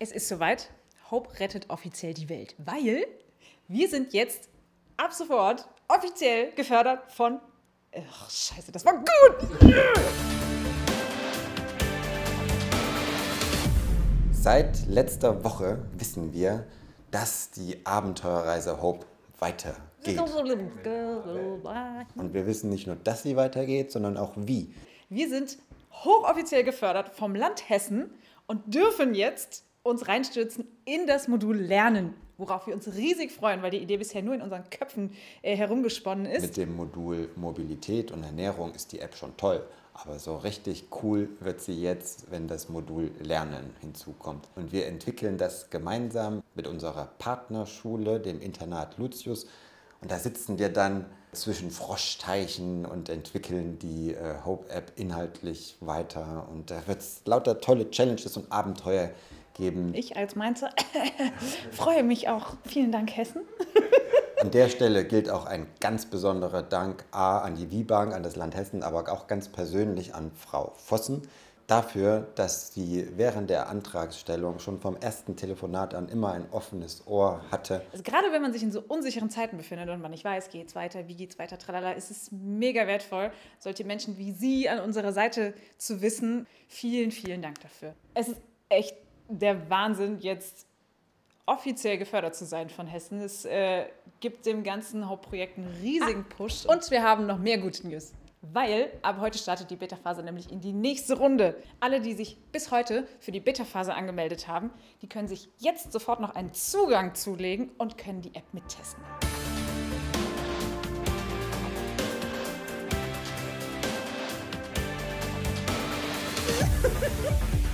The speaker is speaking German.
Es ist soweit. Hope rettet offiziell die Welt, weil wir sind jetzt ab sofort offiziell gefördert von. Ach, scheiße, das war gut! Seit letzter Woche wissen wir, dass die Abenteuerreise Hope weitergeht. Und wir wissen nicht nur, dass sie weitergeht, sondern auch wie. Wir sind hochoffiziell gefördert vom Land Hessen und dürfen jetzt uns reinstürzen in das Modul Lernen, worauf wir uns riesig freuen, weil die Idee bisher nur in unseren Köpfen äh, herumgesponnen ist. Mit dem Modul Mobilität und Ernährung ist die App schon toll. Aber so richtig cool wird sie jetzt, wenn das Modul Lernen hinzukommt. Und wir entwickeln das gemeinsam mit unserer Partnerschule, dem Internat Lucius. Und da sitzen wir dann zwischen Froschteichen und entwickeln die äh, Hope-App inhaltlich weiter. Und da wird es lauter tolle Challenges und Abenteuer geben. Ich als Mainzer freue mich auch. Vielen Dank, Hessen. An der Stelle gilt auch ein ganz besonderer Dank A an die WIBank, an das Land Hessen, aber auch ganz persönlich an Frau Vossen dafür, dass sie während der Antragsstellung schon vom ersten Telefonat an immer ein offenes Ohr hatte. Also gerade wenn man sich in so unsicheren Zeiten befindet und man nicht weiß, geht es weiter, wie geht es weiter, tralala, ist es mega wertvoll, solche Menschen wie Sie an unserer Seite zu wissen. Vielen, vielen Dank dafür. Es ist echt der Wahnsinn, jetzt offiziell gefördert zu sein von Hessen. Es äh, gibt dem ganzen Hauptprojekt einen riesigen Push. Und wir haben noch mehr gute News. Weil ab heute startet die Beta-Phase nämlich in die nächste Runde. Alle, die sich bis heute für die Beta-Phase angemeldet haben, die können sich jetzt sofort noch einen Zugang zulegen und können die App mittesten.